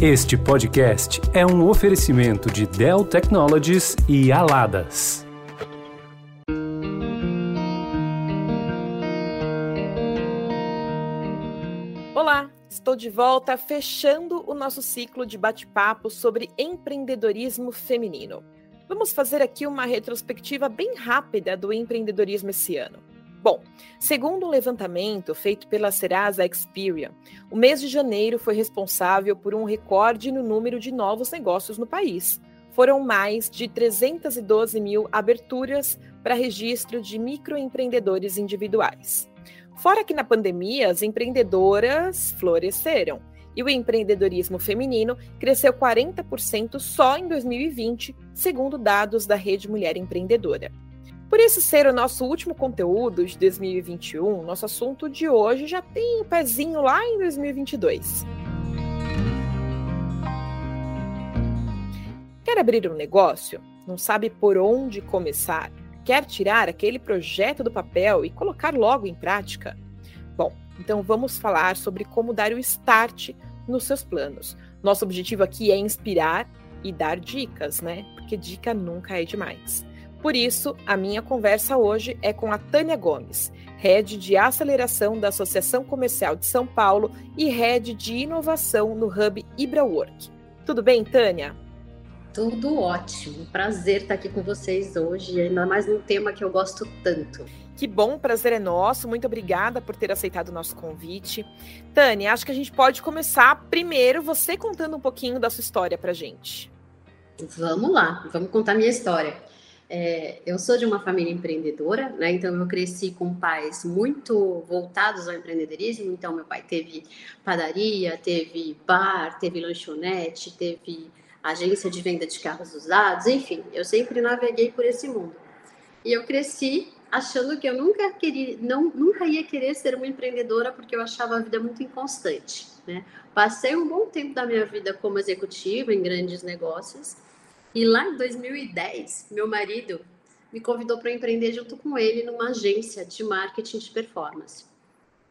Este podcast é um oferecimento de Dell Technologies e Aladas. Olá, estou de volta fechando o nosso ciclo de bate-papo sobre empreendedorismo feminino. Vamos fazer aqui uma retrospectiva bem rápida do empreendedorismo esse ano. Bom, segundo um levantamento feito pela Serasa Experian, o mês de janeiro foi responsável por um recorde no número de novos negócios no país. Foram mais de 312 mil aberturas para registro de microempreendedores individuais. Fora que na pandemia as empreendedoras floresceram e o empreendedorismo feminino cresceu 40% só em 2020, segundo dados da Rede Mulher Empreendedora. Por isso ser o nosso último conteúdo de 2021, nosso assunto de hoje já tem um pezinho lá em 2022. Quer abrir um negócio? Não sabe por onde começar? Quer tirar aquele projeto do papel e colocar logo em prática? Bom, então vamos falar sobre como dar o start nos seus planos. Nosso objetivo aqui é inspirar e dar dicas, né? Porque dica nunca é demais. Por isso, a minha conversa hoje é com a Tânia Gomes, Head de Aceleração da Associação Comercial de São Paulo e Head de Inovação no Hub IbraWork. Tudo bem, Tânia? Tudo ótimo. Prazer estar aqui com vocês hoje, ainda mais num tema que eu gosto tanto. Que bom, prazer é nosso. Muito obrigada por ter aceitado o nosso convite. Tânia, acho que a gente pode começar primeiro você contando um pouquinho da sua história para gente. Vamos lá, vamos contar minha história. É, eu sou de uma família empreendedora, né? Então eu cresci com pais muito voltados ao empreendedorismo. Então meu pai teve padaria, teve bar, teve lanchonete, teve agência de venda de carros usados, enfim, eu sempre naveguei por esse mundo. E eu cresci achando que eu nunca queria, não, nunca ia querer ser uma empreendedora porque eu achava a vida muito inconstante, né? Passei um bom tempo da minha vida como executiva em grandes negócios e lá em 2010, meu marido me convidou para empreender junto com ele numa agência de marketing de performance.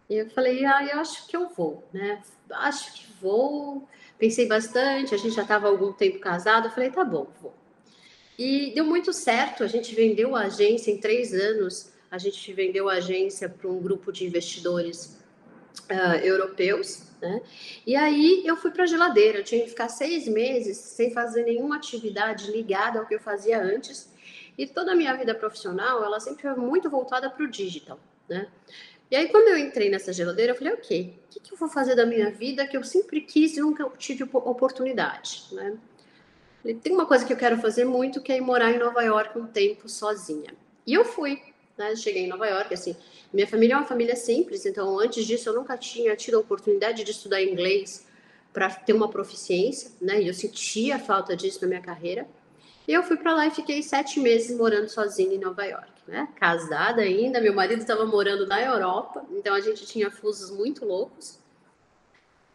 E eu falei, ah, eu acho que eu vou, né? Acho que vou. Pensei bastante, a gente já estava algum tempo casado. Eu falei, tá bom, vou. E deu muito certo. A gente vendeu a agência em três anos. A gente vendeu a agência para um grupo de investidores uh, europeus. Né? E aí eu fui para a geladeira, eu tinha que ficar seis meses sem fazer nenhuma atividade ligada ao que eu fazia antes. E toda a minha vida profissional, ela sempre foi muito voltada para o digital, né? E aí, quando eu entrei nessa geladeira, eu falei, ok, o que, que, eu vou fazer da minha vida que eu sempre quis e nunca tive oportunidade, né? Tem uma coisa que eu quero fazer muito, que é ir morar em Nova York um tempo sozinha. E eu fui, né? Cheguei em Nova York, assim, minha família é uma família simples, então antes disso eu nunca tinha tido a oportunidade de estudar inglês para ter uma proficiência, né? E eu sentia falta disso na minha carreira. E eu fui para lá e fiquei sete meses morando sozinha em Nova York, né? Casada ainda, meu marido estava morando na Europa, então a gente tinha fusos muito loucos.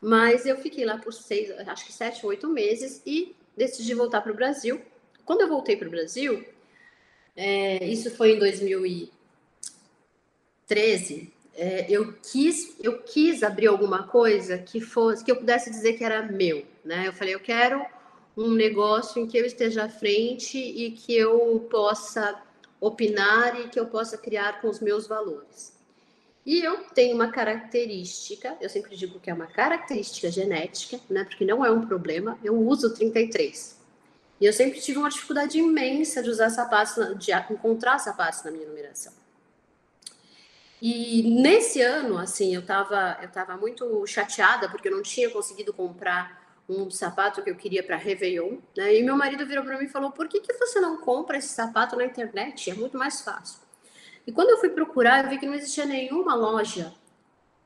Mas eu fiquei lá por seis, acho que sete, oito meses e decidi voltar para o Brasil. Quando eu voltei para o Brasil, é, isso foi em 2013. É, eu quis eu quis abrir alguma coisa que fosse que eu pudesse dizer que era meu, né? Eu falei eu quero um negócio em que eu esteja à frente e que eu possa opinar e que eu possa criar com os meus valores. E eu tenho uma característica, eu sempre digo que é uma característica genética, né? Porque não é um problema. Eu uso 33. E eu sempre tive uma dificuldade imensa de usar sapatos, de encontrar sapatos na minha numeração. E nesse ano, assim, eu estava eu tava muito chateada porque eu não tinha conseguido comprar um sapato que eu queria para Réveillon, né? E meu marido virou para mim e falou: "Por que que você não compra esse sapato na internet? É muito mais fácil". E quando eu fui procurar, eu vi que não existia nenhuma loja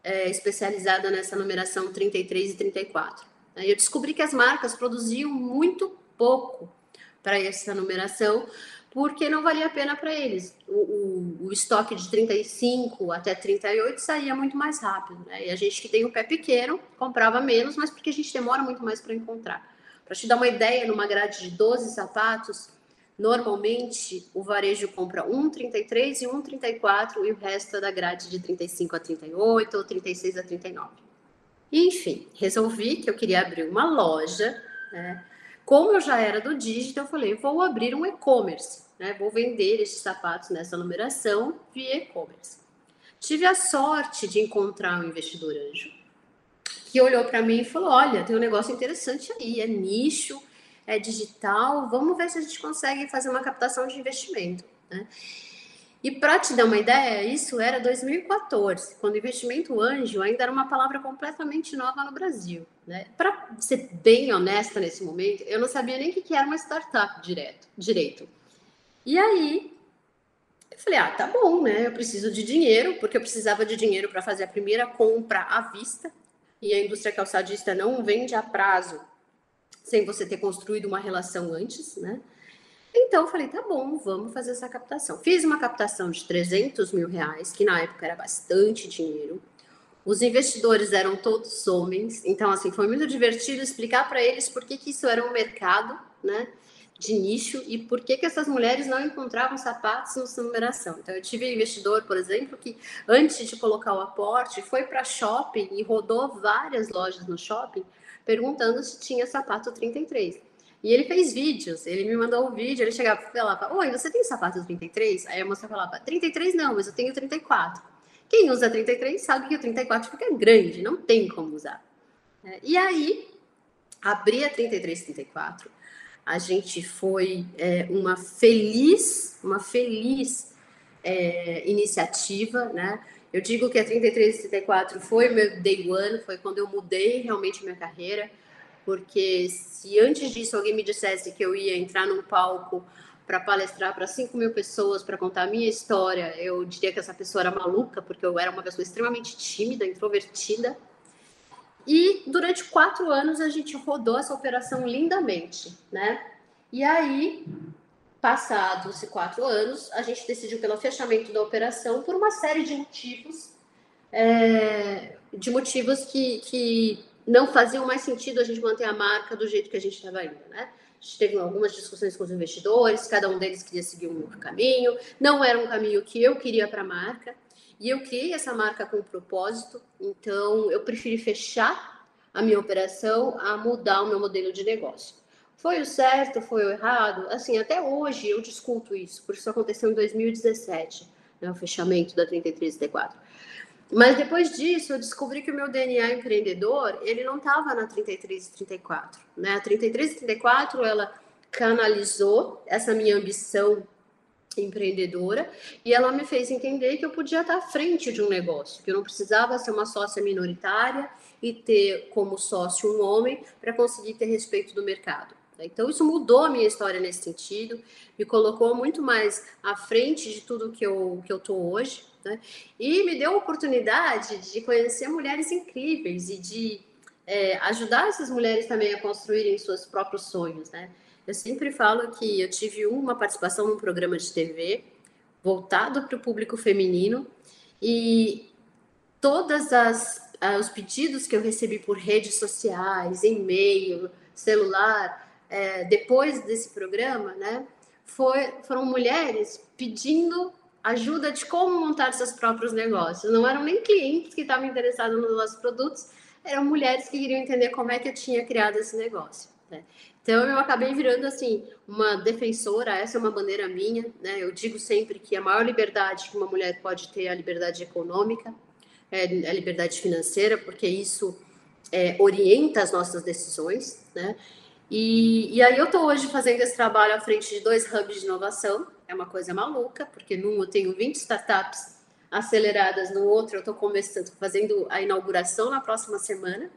é, especializada nessa numeração 33 e 34. Aí eu descobri que as marcas produziam muito pouco para essa numeração, porque não valia a pena para eles. O, o, o, estoque de 35 até 38 saía muito mais rápido, né? E a gente que tem o pé pequeno comprava menos, mas porque a gente demora muito mais para encontrar. Para te dar uma ideia, numa grade de 12 sapatos, normalmente o varejo compra 1,33 e 1,34 e o resto é da grade de 35 a 38 ou 36 a 39. Enfim, resolvi que eu queria abrir uma loja, né? Como eu já era do digital, eu falei, vou abrir um e-commerce, né? Vou vender esses sapatos nessa numeração via e-commerce. Tive a sorte de encontrar um investidor anjo que olhou para mim e falou: Olha, tem um negócio interessante aí, é nicho, é digital, vamos ver se a gente consegue fazer uma captação de investimento. Né? E para te dar uma ideia, isso era 2014, quando investimento anjo ainda era uma palavra completamente nova no Brasil. Né? Para ser bem honesta nesse momento, eu não sabia nem o que era uma startup direto, direito. E aí, eu falei, ah, tá bom, né? Eu preciso de dinheiro, porque eu precisava de dinheiro para fazer a primeira compra à vista. E a indústria calçadista não vende a prazo sem você ter construído uma relação antes, né? Então eu falei, tá bom, vamos fazer essa captação. Fiz uma captação de 300 mil reais, que na época era bastante dinheiro. Os investidores eram todos homens, então assim foi muito divertido explicar para eles por que, que isso era um mercado, né? de nicho e por que, que essas mulheres não encontravam sapatos no numeração. Então, eu tive um investidor, por exemplo, que antes de colocar o aporte, foi para shopping e rodou várias lojas no shopping perguntando se tinha sapato 33. E ele fez vídeos, ele me mandou um vídeo, ele chegava e falava, oi, você tem sapato 33? Aí a moça falava, 33 não, mas eu tenho 34. Quem usa 33 sabe que o 34 fica grande, não tem como usar. É, e aí, abri a 33, 34, a gente foi é, uma feliz, uma feliz é, iniciativa, né? Eu digo que a 33 34 foi meu day one, foi quando eu mudei realmente minha carreira porque se antes disso alguém me dissesse que eu ia entrar num palco para palestrar para 5 mil pessoas, para contar a minha história, eu diria que essa pessoa era maluca, porque eu era uma pessoa extremamente tímida, introvertida. E durante quatro anos a gente rodou essa operação lindamente, né? E aí, passados quatro anos, a gente decidiu pelo fechamento da operação por uma série de motivos, é, de motivos que, que não faziam mais sentido a gente manter a marca do jeito que a gente estava indo, né? A gente teve algumas discussões com os investidores, cada um deles queria seguir um caminho, não era um caminho que eu queria para a marca, e eu criei essa marca com um propósito, então eu preferi fechar a minha operação a mudar o meu modelo de negócio. Foi o certo, foi o errado? Assim, até hoje eu discuto isso, porque isso aconteceu em 2017, né, o fechamento da 3334. Mas depois disso, eu descobri que o meu DNA empreendedor, ele não estava na 33 e 34, né? A 33 e 34, ela canalizou essa minha ambição empreendedora e ela me fez entender que eu podia estar à frente de um negócio, que eu não precisava ser uma sócia minoritária e ter como sócio um homem para conseguir ter respeito do mercado. Então, isso mudou a minha história nesse sentido, me colocou muito mais à frente de tudo que eu, que eu tô hoje, né? E me deu a oportunidade de conhecer mulheres incríveis e de é, ajudar essas mulheres também a construírem seus próprios sonhos, né? Eu sempre falo que eu tive uma participação num programa de TV voltado para o público feminino e todas as os pedidos que eu recebi por redes sociais, e-mail, celular, é, depois desse programa, né, foi, foram mulheres pedindo ajuda de como montar seus próprios negócios. Não eram nem clientes que estavam interessados nos nossos produtos, eram mulheres que queriam entender como é que eu tinha criado esse negócio. Né? Então eu acabei virando assim uma defensora, essa é uma bandeira minha, né? Eu digo sempre que a maior liberdade que uma mulher pode ter é a liberdade econômica, é a liberdade financeira, porque isso é, orienta as nossas decisões, né? E, e aí eu estou hoje fazendo esse trabalho à frente de dois hubs de inovação, é uma coisa maluca, porque num eu tenho 20 startups aceleradas, no outro eu estou começando, fazendo a inauguração na próxima semana.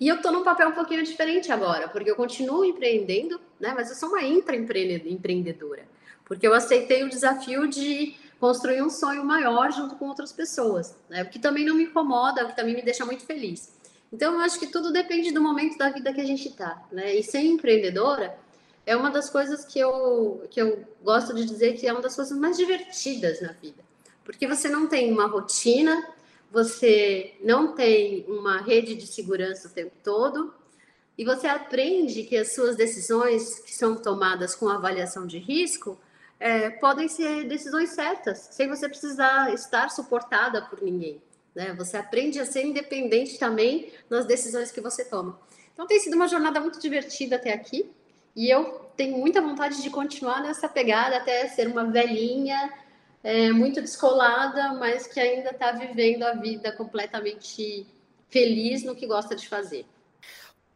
E eu estou num papel um pouquinho diferente agora, porque eu continuo empreendendo, né? Mas eu sou uma intraempreendedora, porque eu aceitei o desafio de construir um sonho maior junto com outras pessoas, né? O que também não me incomoda, o que também me deixa muito feliz. Então, eu acho que tudo depende do momento da vida que a gente está, né? E ser empreendedora é uma das coisas que eu, que eu gosto de dizer que é uma das coisas mais divertidas na vida. Porque você não tem uma rotina, você não tem uma rede de segurança o tempo todo, e você aprende que as suas decisões que são tomadas com avaliação de risco é, podem ser decisões certas, sem você precisar estar suportada por ninguém. Né? Você aprende a ser independente também nas decisões que você toma. Então tem sido uma jornada muito divertida até aqui e eu tenho muita vontade de continuar nessa pegada até ser uma velhinha é, muito descolada, mas que ainda está vivendo a vida completamente feliz no que gosta de fazer.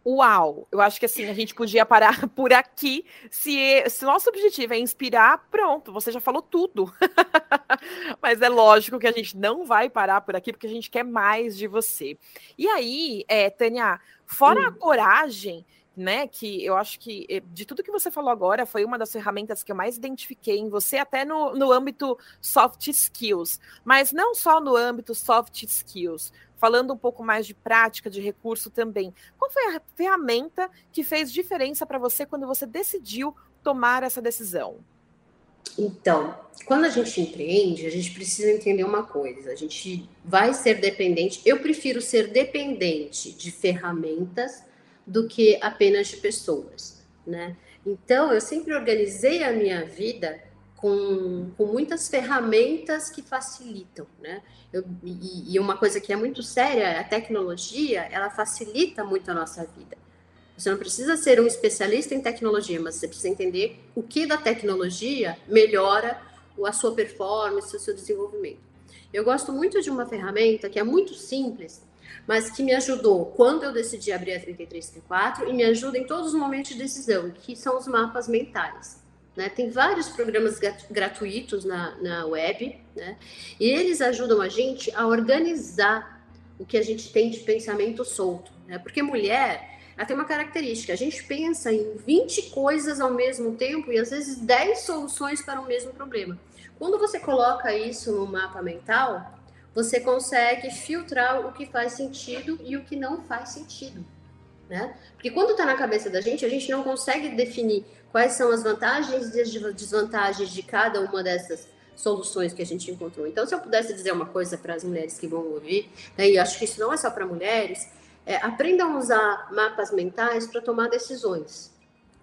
Uau! Eu acho que assim, a gente podia parar por aqui. Se, se nosso objetivo é inspirar, pronto, você já falou tudo. Mas é lógico que a gente não vai parar por aqui, porque a gente quer mais de você. E aí, é, Tânia, fora hum. a coragem, né? Que eu acho que eh, de tudo que você falou agora foi uma das ferramentas que eu mais identifiquei em você, até no, no âmbito soft skills, mas não só no âmbito soft skills falando um pouco mais de prática, de recurso também. Qual foi a ferramenta que fez diferença para você quando você decidiu tomar essa decisão? Então, quando a gente empreende, a gente precisa entender uma coisa: a gente vai ser dependente. Eu prefiro ser dependente de ferramentas do que apenas de pessoas, né? Então, eu sempre organizei a minha vida com, com muitas ferramentas que facilitam, né? Eu, e, e, uma coisa que é muito séria, a tecnologia, ela facilita muito a nossa vida. Você não precisa ser um especialista em tecnologia, mas você precisa entender o que da tecnologia melhora a sua performance, o seu desenvolvimento. Eu gosto muito de uma ferramenta que é muito simples, mas que me ajudou quando eu decidi abrir a 3334 e me ajuda em todos os momentos de decisão, que são os mapas mentais. Né? Tem vários programas gratuitos na, na web, né? e eles ajudam a gente a organizar o que a gente tem de pensamento solto. Né? Porque mulher, ela tem uma característica, a gente pensa em 20 coisas ao mesmo tempo e às vezes 10 soluções para o mesmo problema. Quando você coloca isso no mapa mental, você consegue filtrar o que faz sentido e o que não faz sentido. Né? Porque quando está na cabeça da gente, a gente não consegue definir quais são as vantagens e as desvantagens de cada uma dessas soluções que a gente encontrou. Então, se eu pudesse dizer uma coisa para as mulheres que vão ouvir, né, e acho que isso não é só para mulheres, é, aprendam a usar mapas mentais para tomar decisões.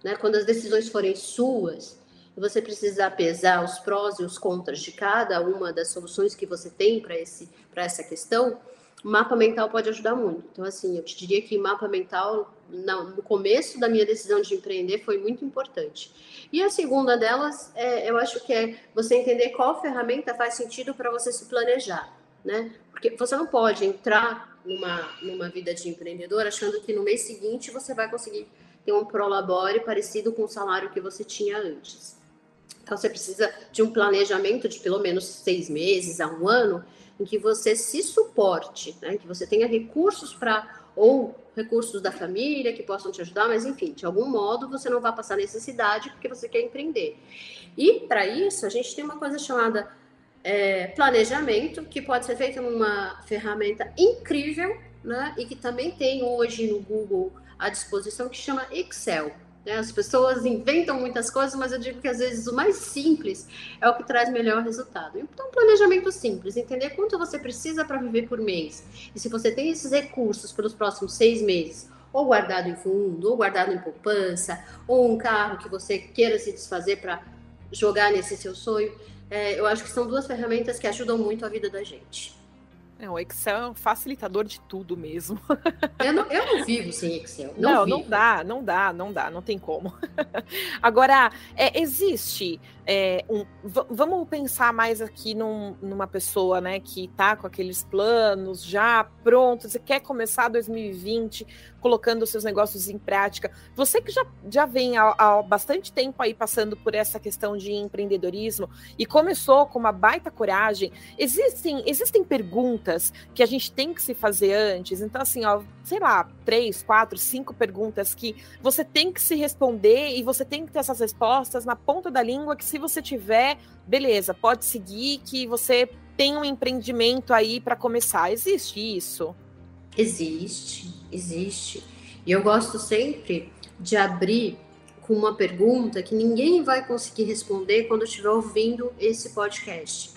Né? Quando as decisões forem suas, você precisa pesar os prós e os contras de cada uma das soluções que você tem para essa questão, mapa mental pode ajudar muito. Então, assim, eu te diria que mapa mental, no começo da minha decisão de empreender, foi muito importante. E a segunda delas, é, eu acho que é você entender qual ferramenta faz sentido para você se planejar, né? Porque você não pode entrar numa, numa vida de empreendedor achando que no mês seguinte você vai conseguir ter um prolabore parecido com o salário que você tinha antes. Então, você precisa de um planejamento de pelo menos seis meses a um ano em que você se suporte, né? que você tenha recursos para ou recursos da família que possam te ajudar, mas enfim, de algum modo você não vai passar necessidade porque você quer empreender. E para isso a gente tem uma coisa chamada é, planejamento, que pode ser feito numa ferramenta incrível, né? E que também tem hoje no Google à disposição que chama Excel. Né? As pessoas inventam muitas coisas, mas eu digo que às vezes o mais simples é o que traz melhor resultado. Então, planejamento simples, entender quanto você precisa para viver por mês. E se você tem esses recursos pelos próximos seis meses, ou guardado em fundo, ou guardado em poupança, ou um carro que você queira se desfazer para jogar nesse seu sonho, é, eu acho que são duas ferramentas que ajudam muito a vida da gente. É, o Excel é um facilitador de tudo mesmo. Eu não, eu não vivo sem Excel. Não, não, não, dá, não dá, não dá, não tem como. Agora, é, existe é, um, vamos pensar mais aqui num, numa pessoa, né, que está com aqueles planos já prontos e quer começar 2020 colocando seus negócios em prática. Você que já, já vem há, há bastante tempo aí passando por essa questão de empreendedorismo e começou com uma baita coragem, existem, existem perguntas que a gente tem que se fazer antes. Então, assim, ó, sei lá, três, quatro, cinco perguntas que você tem que se responder e você tem que ter essas respostas na ponta da língua que se você tiver, beleza, pode seguir que você tem um empreendimento aí para começar. Existe isso? Existe, existe. E eu gosto sempre de abrir com uma pergunta que ninguém vai conseguir responder quando estiver ouvindo esse podcast,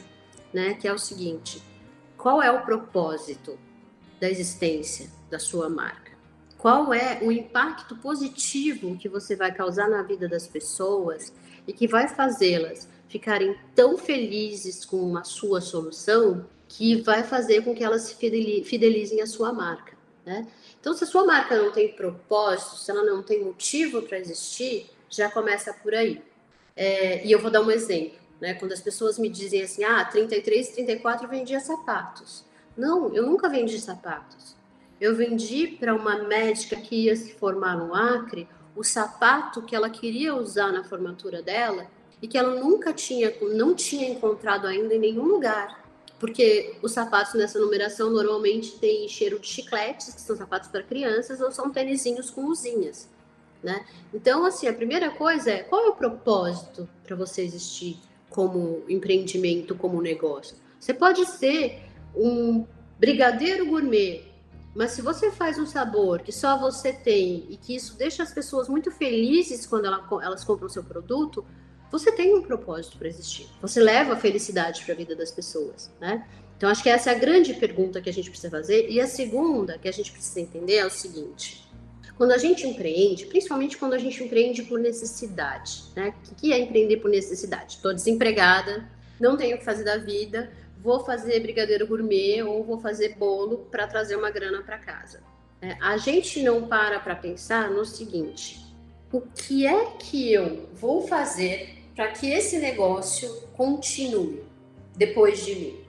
né? Que é o seguinte: qual é o propósito da existência da sua marca? Qual é o impacto positivo que você vai causar na vida das pessoas e que vai fazê-las ficarem tão felizes com a sua solução que vai fazer com que elas se fidelizem à sua marca, né? Então, se a sua marca não tem propósito, se ela não tem motivo para existir, já começa por aí. É, e eu vou dar um exemplo, né? Quando as pessoas me dizem assim, ah, 33, 34 vendia sapatos. Não, eu nunca vendi sapatos. Eu vendi para uma médica que ia se formar no Acre o sapato que ela queria usar na formatura dela e que ela nunca tinha, não tinha encontrado ainda em nenhum lugar. Porque os sapatos nessa numeração normalmente têm cheiro de chicletes, que são sapatos para crianças, ou são tênisinhos com luzinhas. Né? Então, assim, a primeira coisa é qual é o propósito para você existir como empreendimento, como negócio? Você pode ser um brigadeiro gourmet, mas se você faz um sabor que só você tem e que isso deixa as pessoas muito felizes quando elas compram o seu produto, você tem um propósito para existir. Você leva felicidade para a vida das pessoas, né? Então acho que essa é a grande pergunta que a gente precisa fazer. E a segunda que a gente precisa entender é o seguinte: quando a gente empreende, principalmente quando a gente empreende por necessidade, né? O que é empreender por necessidade? Estou desempregada, não tenho o que fazer da vida, vou fazer brigadeiro gourmet ou vou fazer bolo para trazer uma grana para casa. É, a gente não para para pensar no seguinte: o que é que eu vou fazer para que esse negócio continue depois de mim?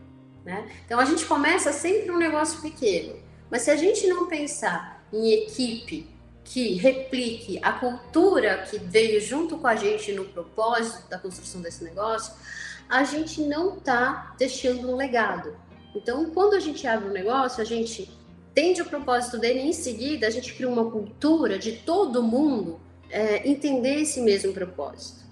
Né? Então a gente começa sempre um negócio pequeno, mas se a gente não pensar em equipe, que replique a cultura que veio junto com a gente no propósito da construção desse negócio, a gente não está deixando um legado. Então, quando a gente abre um negócio, a gente entende o propósito dele e em seguida a gente cria uma cultura de todo mundo é, entender esse mesmo propósito.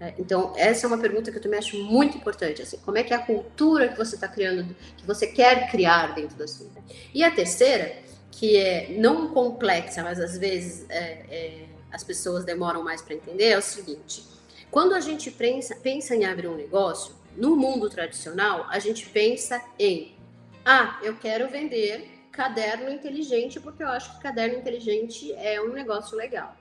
É, então, essa é uma pergunta que eu também acho muito importante. Assim, como é que é a cultura que você está criando, que você quer criar dentro da sua? E a terceira que é não complexa, mas às vezes é, é, as pessoas demoram mais para entender, é o seguinte: quando a gente pensa, pensa em abrir um negócio, no mundo tradicional, a gente pensa em ah, eu quero vender caderno inteligente porque eu acho que caderno inteligente é um negócio legal.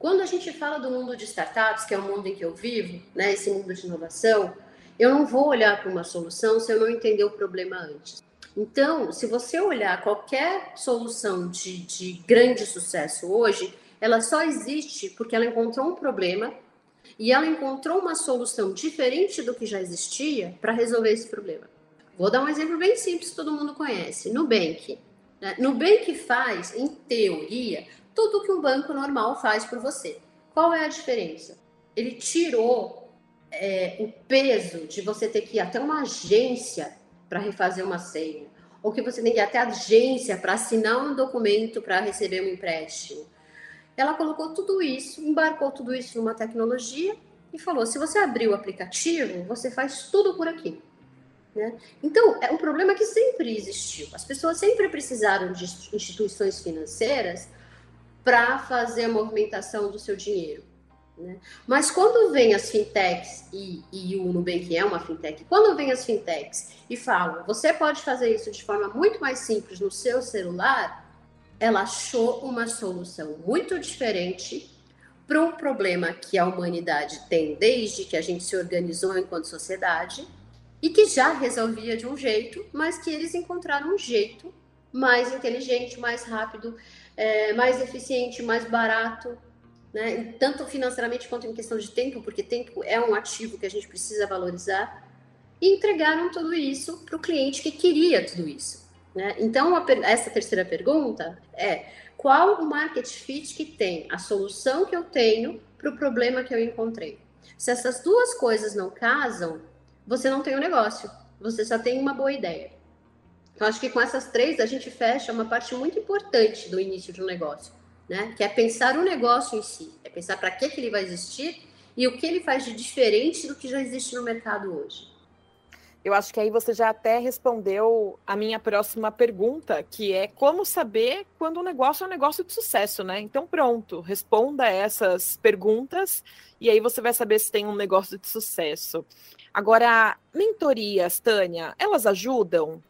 Quando a gente fala do mundo de startups, que é o mundo em que eu vivo, né, esse mundo de inovação, eu não vou olhar para uma solução se eu não entender o problema antes. Então, se você olhar qualquer solução de, de grande sucesso hoje, ela só existe porque ela encontrou um problema e ela encontrou uma solução diferente do que já existia para resolver esse problema. Vou dar um exemplo bem simples que todo mundo conhece: Nubank. Né? Nubank faz, em teoria, tudo o que um banco normal faz por você. Qual é a diferença? Ele tirou é, o peso de você ter que ir até uma agência para refazer uma senha, ou que você tem que ir até a agência para assinar um documento para receber um empréstimo. Ela colocou tudo isso, embarcou tudo isso numa tecnologia e falou: se você abrir o aplicativo, você faz tudo por aqui. Né? Então, é um problema que sempre existiu. As pessoas sempre precisaram de instituições financeiras para fazer a movimentação do seu dinheiro. Né? Mas quando vem as fintechs, e, e o Nubank é uma fintech, quando vem as fintechs e falam, você pode fazer isso de forma muito mais simples no seu celular, ela achou uma solução muito diferente para um problema que a humanidade tem desde que a gente se organizou enquanto sociedade e que já resolvia de um jeito, mas que eles encontraram um jeito mais inteligente, mais rápido, é, mais eficiente, mais barato né? tanto financeiramente quanto em questão de tempo, porque tempo é um ativo que a gente precisa valorizar, e entregaram tudo isso para o cliente que queria tudo isso. Né? Então, a, essa terceira pergunta é: qual o market fit que tem a solução que eu tenho para o problema que eu encontrei? Se essas duas coisas não casam, você não tem o um negócio, você só tem uma boa ideia. Então, acho que com essas três a gente fecha uma parte muito importante do início de um negócio né? Que é pensar o negócio em si, é pensar para que, que ele vai existir e o que ele faz de diferente do que já existe no mercado hoje. Eu acho que aí você já até respondeu a minha próxima pergunta, que é como saber quando um negócio é um negócio de sucesso, né? Então, pronto, responda essas perguntas e aí você vai saber se tem um negócio de sucesso. Agora, mentorias, Tânia, elas ajudam?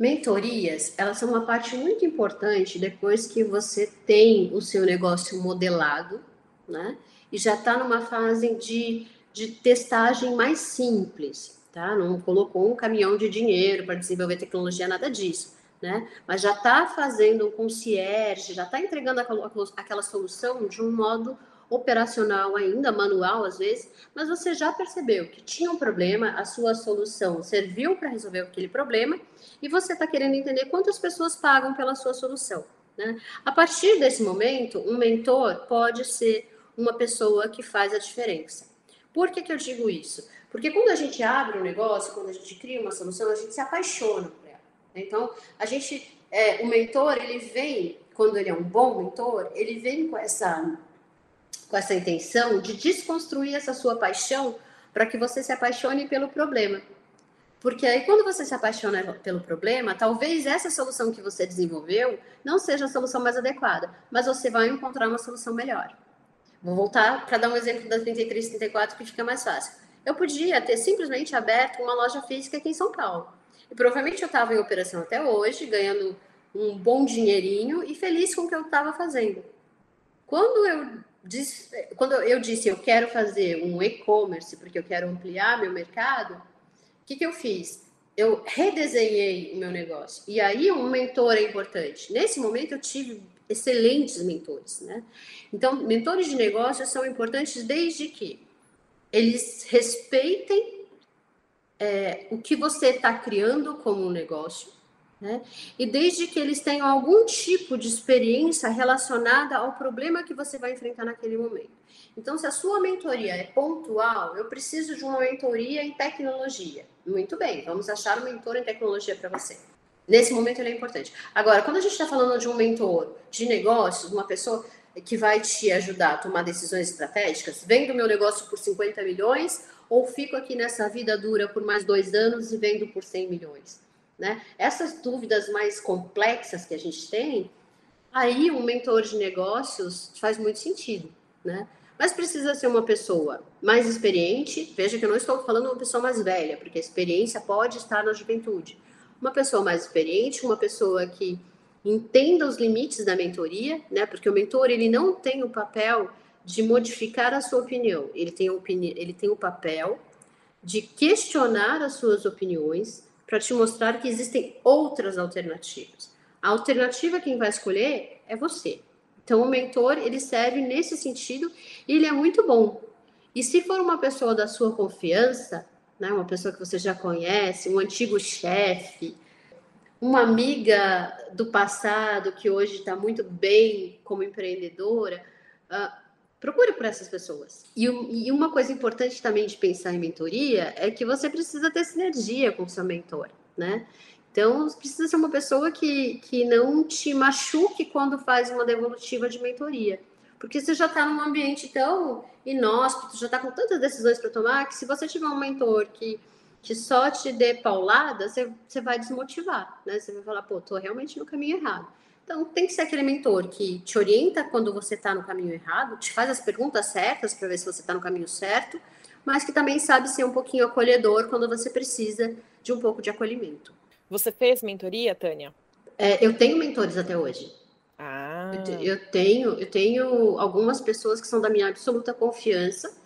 Mentorias, elas são uma parte muito importante depois que você tem o seu negócio modelado, né? E já está numa fase de, de testagem mais simples. tá? Não colocou um caminhão de dinheiro para desenvolver tecnologia, nada disso, né? Mas já está fazendo um concierge, já está entregando aquela, aquela solução de um modo operacional ainda, manual às vezes, mas você já percebeu que tinha um problema, a sua solução serviu para resolver aquele problema e você está querendo entender quantas pessoas pagam pela sua solução. Né? A partir desse momento, um mentor pode ser uma pessoa que faz a diferença. Por que, que eu digo isso? Porque quando a gente abre um negócio, quando a gente cria uma solução, a gente se apaixona por ela. Então, a gente, é, o mentor, ele vem, quando ele é um bom mentor, ele vem com essa com essa intenção de desconstruir essa sua paixão para que você se apaixone pelo problema. Porque aí, quando você se apaixona pelo problema, talvez essa solução que você desenvolveu não seja a solução mais adequada, mas você vai encontrar uma solução melhor. Vou voltar para dar um exemplo da 33 34 que fica mais fácil. Eu podia ter simplesmente aberto uma loja física aqui em São Paulo. E provavelmente eu estava em operação até hoje, ganhando um bom dinheirinho e feliz com o que eu estava fazendo. Quando eu quando eu disse eu quero fazer um e-commerce porque eu quero ampliar meu mercado, o que, que eu fiz? Eu redesenhei o meu negócio. E aí um mentor é importante. Nesse momento eu tive excelentes mentores, né? Então, mentores de negócios são importantes desde que eles respeitem é, o que você está criando como um negócio, né? E desde que eles tenham algum tipo de experiência relacionada ao problema que você vai enfrentar naquele momento. Então, se a sua mentoria é pontual, eu preciso de uma mentoria em tecnologia. Muito bem, vamos achar um mentor em tecnologia para você. Nesse momento ele é importante. Agora, quando a gente está falando de um mentor de negócios, uma pessoa que vai te ajudar a tomar decisões estratégicas, vendo meu negócio por 50 milhões ou fico aqui nessa vida dura por mais dois anos e vendo por 100 milhões? Né? Essas dúvidas mais complexas que a gente tem, aí um mentor de negócios faz muito sentido, né? Mas precisa ser uma pessoa mais experiente. Veja que eu não estou falando uma pessoa mais velha, porque a experiência pode estar na juventude. Uma pessoa mais experiente, uma pessoa que entenda os limites da mentoria, né? Porque o mentor ele não tem o papel de modificar a sua opinião. Ele tem, opini ele tem o papel de questionar as suas opiniões, para te mostrar que existem outras alternativas. A alternativa quem vai escolher é você. Então o mentor, ele serve nesse sentido e ele é muito bom. E se for uma pessoa da sua confiança, né, uma pessoa que você já conhece, um antigo chefe, uma amiga do passado que hoje está muito bem como empreendedora, uh, procure por essas pessoas. E, e, uma coisa importante também de pensar em mentoria é que você precisa ter sinergia com seu mentor, né? Então, precisa ser uma pessoa que, que não te machuque quando faz uma devolutiva de mentoria. Porque você já está num ambiente tão inóspito, já está com tantas decisões para tomar, que se você tiver um mentor que, que só te dê paulada, você, você vai desmotivar, né? Você vai falar, pô, tô realmente no caminho errado. Então, tem que ser aquele mentor que te orienta quando você está no caminho errado, te faz as perguntas certas para ver se você está no caminho certo, mas que também sabe ser um pouquinho acolhedor quando você precisa de um pouco de acolhimento. Você fez mentoria, Tânia? É, eu tenho mentores até hoje. Ah. Eu, eu, tenho, eu tenho algumas pessoas que são da minha absoluta confiança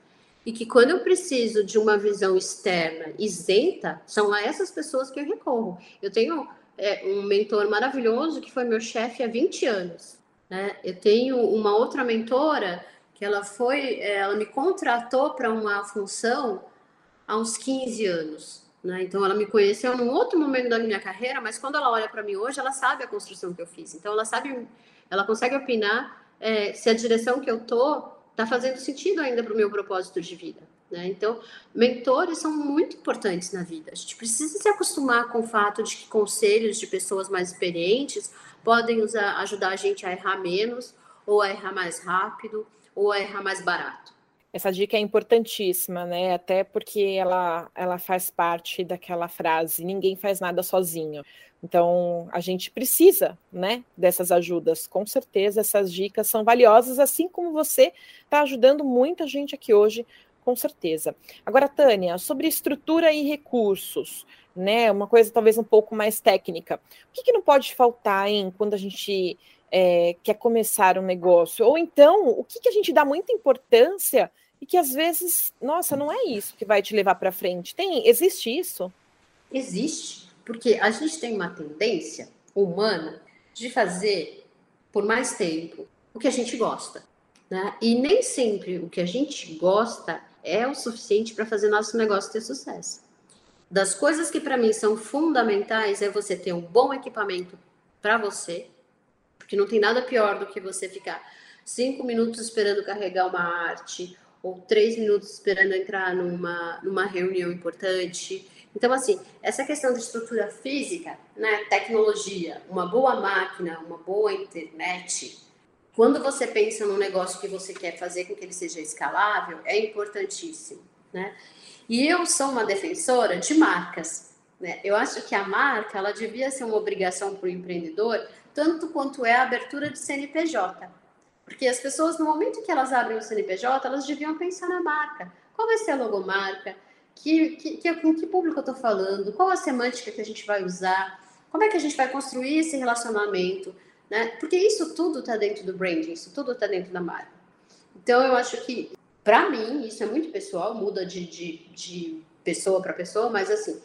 e que quando eu preciso de uma visão externa isenta, são a essas pessoas que eu recorro. Eu tenho é, um mentor maravilhoso que foi meu chefe há 20 anos. Né? Eu tenho uma outra mentora que ela foi, é, ela me contratou para uma função há uns 15 anos. Né? Então ela me conheceu num outro momento da minha carreira, mas quando ela olha para mim hoje, ela sabe a construção que eu fiz. Então ela sabe, ela consegue opinar é, se a direção que eu tô está fazendo sentido ainda para o meu propósito de vida. Né? Então, mentores são muito importantes na vida. A gente precisa se acostumar com o fato de que conselhos de pessoas mais experientes podem usar, ajudar a gente a errar menos, ou a errar mais rápido, ou a errar mais barato. Essa dica é importantíssima, né? Até porque ela, ela faz parte daquela frase: ninguém faz nada sozinho. Então, a gente precisa, né, dessas ajudas. Com certeza, essas dicas são valiosas, assim como você está ajudando muita gente aqui hoje com certeza. Agora, Tânia, sobre estrutura e recursos, né? Uma coisa talvez um pouco mais técnica. O que, que não pode faltar, hein, quando a gente é, quer começar um negócio? Ou então, o que, que a gente dá muita importância e que às vezes, nossa, não é isso que vai te levar para frente. Tem, existe isso? Existe, porque a gente tem uma tendência humana de fazer por mais tempo o que a gente gosta, né? E nem sempre o que a gente gosta é o suficiente para fazer nosso negócio ter sucesso. Das coisas que para mim são fundamentais é você ter um bom equipamento para você, porque não tem nada pior do que você ficar cinco minutos esperando carregar uma arte ou três minutos esperando entrar numa, numa reunião importante. Então, assim, essa questão de estrutura física, né, tecnologia, uma boa máquina, uma boa internet, quando você pensa num negócio que você quer fazer com que ele seja escalável, é importantíssimo, né? E eu sou uma defensora de marcas, né? Eu acho que a marca, ela devia ser uma obrigação para o empreendedor, tanto quanto é a abertura de CNPJ. Porque as pessoas, no momento que elas abrem o CNPJ, elas deviam pensar na marca. Qual vai ser a logomarca? Que, que, que, com que público eu estou falando? Qual a semântica que a gente vai usar? Como é que a gente vai construir esse relacionamento? Né? Porque isso tudo está dentro do branding, isso tudo está dentro da marca. Então, eu acho que, para mim, isso é muito pessoal, muda de, de, de pessoa para pessoa, mas assim,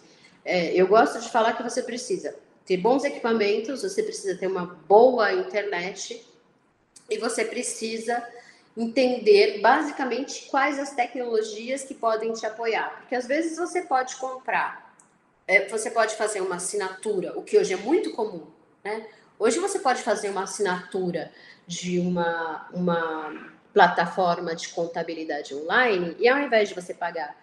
é, eu gosto de falar que você precisa ter bons equipamentos, você precisa ter uma boa internet e você precisa entender basicamente quais as tecnologias que podem te apoiar. Porque às vezes você pode comprar, é, você pode fazer uma assinatura, o que hoje é muito comum, né? Hoje você pode fazer uma assinatura de uma, uma plataforma de contabilidade online e ao invés de você pagar,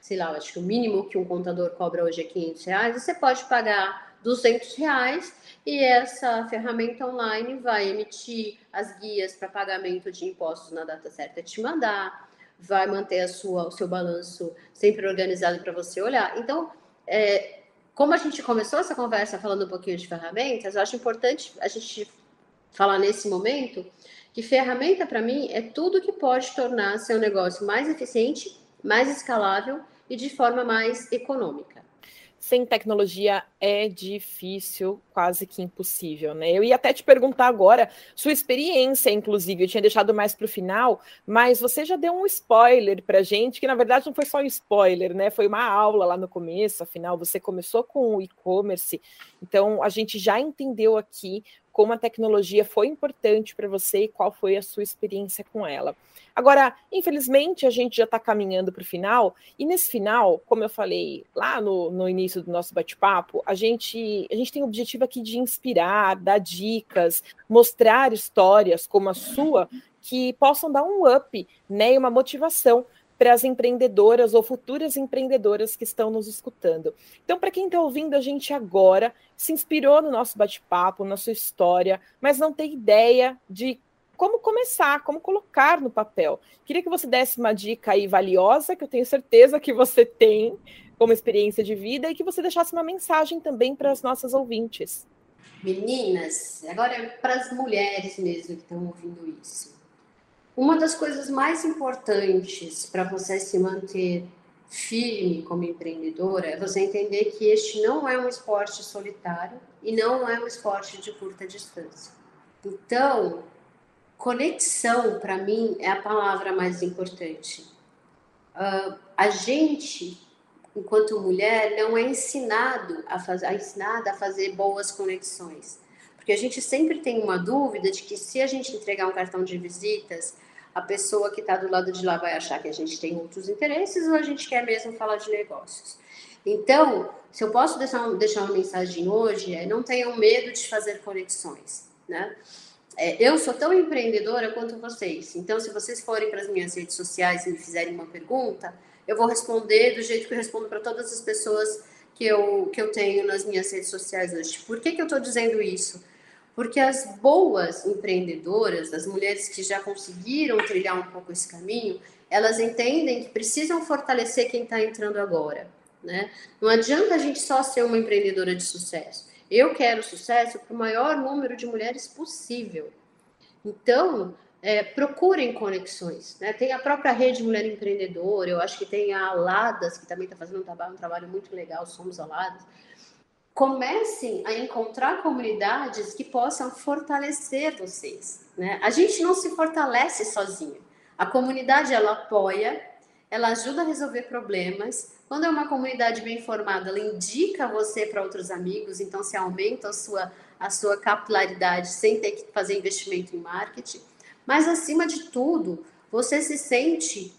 sei lá, acho que o mínimo que um contador cobra hoje é 500 reais, você pode pagar 200 reais e essa ferramenta online vai emitir as guias para pagamento de impostos na data certa te mandar, vai manter a sua, o seu balanço sempre organizado para você olhar. Então, é, como a gente começou essa conversa falando um pouquinho de ferramentas, eu acho importante a gente falar nesse momento que ferramenta para mim é tudo que pode tornar seu negócio mais eficiente, mais escalável e de forma mais econômica. Sem tecnologia é difícil, quase que impossível, né? Eu ia até te perguntar agora, sua experiência, inclusive, eu tinha deixado mais para o final, mas você já deu um spoiler para gente, que na verdade não foi só um spoiler, né? Foi uma aula lá no começo, afinal, você começou com o e-commerce, então a gente já entendeu aqui como a tecnologia foi importante para você e qual foi a sua experiência com ela. Agora, infelizmente, a gente já está caminhando para o final, e nesse final, como eu falei lá no, no início do nosso bate-papo, a gente, a gente tem o objetivo aqui de inspirar, dar dicas, mostrar histórias como a sua que possam dar um up né, e uma motivação para as empreendedoras ou futuras empreendedoras que estão nos escutando. Então, para quem está ouvindo a gente agora, se inspirou no nosso bate-papo, na sua história, mas não tem ideia de como começar, como colocar no papel. Queria que você desse uma dica aí valiosa, que eu tenho certeza que você tem como experiência de vida, e que você deixasse uma mensagem também para as nossas ouvintes. Meninas, agora é para as mulheres mesmo que estão ouvindo isso. Uma das coisas mais importantes para você se manter firme como empreendedora é você entender que este não é um esporte solitário e não é um esporte de curta distância. Então, conexão para mim é a palavra mais importante. Uh, a gente, enquanto mulher, não é ensinado a, a ensinada a fazer boas conexões. Porque a gente sempre tem uma dúvida de que se a gente entregar um cartão de visitas, a pessoa que está do lado de lá vai achar que a gente tem outros interesses ou a gente quer mesmo falar de negócios. Então, se eu posso deixar, deixar uma mensagem hoje, é não tenham medo de fazer conexões, né? É, eu sou tão empreendedora quanto vocês. Então, se vocês forem para as minhas redes sociais e me fizerem uma pergunta, eu vou responder do jeito que eu respondo para todas as pessoas que eu, que eu tenho nas minhas redes sociais hoje. Por que, que eu estou dizendo isso? Porque as boas empreendedoras, as mulheres que já conseguiram trilhar um pouco esse caminho, elas entendem que precisam fortalecer quem está entrando agora. Né? Não adianta a gente só ser uma empreendedora de sucesso. Eu quero sucesso para o maior número de mulheres possível. Então, é, procurem conexões. Né? Tem a própria Rede Mulher Empreendedora, eu acho que tem a Aladas, que também está fazendo um trabalho, um trabalho muito legal, Somos Aladas comecem a encontrar comunidades que possam fortalecer vocês. Né? A gente não se fortalece sozinho. A comunidade ela apoia, ela ajuda a resolver problemas. Quando é uma comunidade bem formada, ela indica você para outros amigos, então você aumenta a sua, a sua capilaridade sem ter que fazer investimento em marketing. Mas acima de tudo, você se sente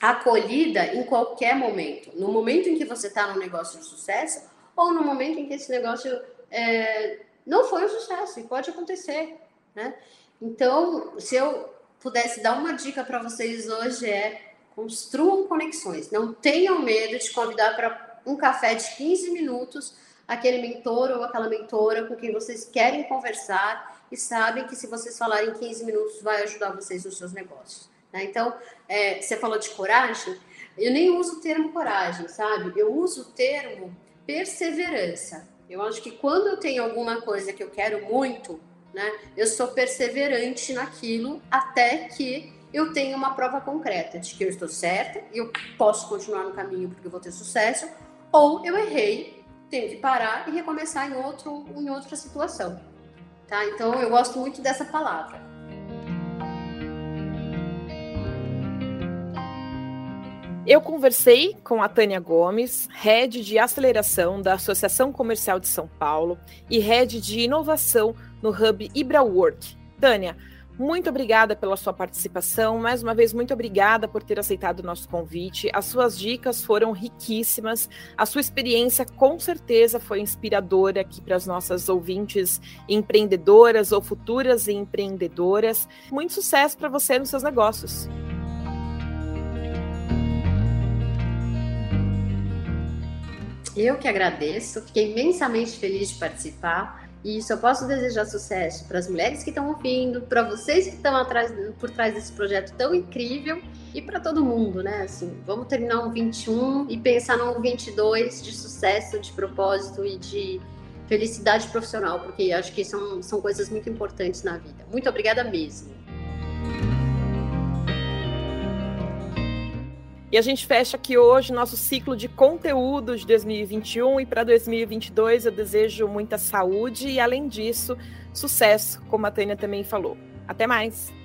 acolhida em qualquer momento. No momento em que você está num negócio de sucesso ou no momento em que esse negócio é, não foi um sucesso, e pode acontecer, né? Então, se eu pudesse dar uma dica para vocês hoje é construam conexões. Não tenham medo de convidar para um café de 15 minutos aquele mentor ou aquela mentora com quem vocês querem conversar e sabem que se vocês falarem 15 minutos vai ajudar vocês nos seus negócios. Né? Então, é, você falou de coragem, eu nem uso o termo coragem, sabe? Eu uso o termo perseverança. Eu acho que quando eu tenho alguma coisa que eu quero muito, né, eu sou perseverante naquilo até que eu tenha uma prova concreta de que eu estou certa e eu posso continuar no caminho porque eu vou ter sucesso, ou eu errei, tenho que parar e recomeçar em, outro, em outra situação. Tá? Então eu gosto muito dessa palavra. Eu conversei com a Tânia Gomes, head de aceleração da Associação Comercial de São Paulo e head de inovação no Hub IbraWork. Tânia, muito obrigada pela sua participação. Mais uma vez, muito obrigada por ter aceitado o nosso convite. As suas dicas foram riquíssimas. A sua experiência, com certeza, foi inspiradora aqui para as nossas ouvintes empreendedoras ou futuras empreendedoras. Muito sucesso para você nos seus negócios. Eu que agradeço, fiquei imensamente feliz de participar. E só posso desejar sucesso para as mulheres que estão ouvindo, para vocês que estão atrás, por trás desse projeto tão incrível e para todo mundo, né? Assim, vamos terminar um 21 e pensar num 22 de sucesso, de propósito e de felicidade profissional, porque acho que são, são coisas muito importantes na vida. Muito obrigada mesmo. E a gente fecha aqui hoje nosso ciclo de conteúdo de 2021 e para 2022 eu desejo muita saúde e além disso, sucesso, como a Tânia também falou. Até mais.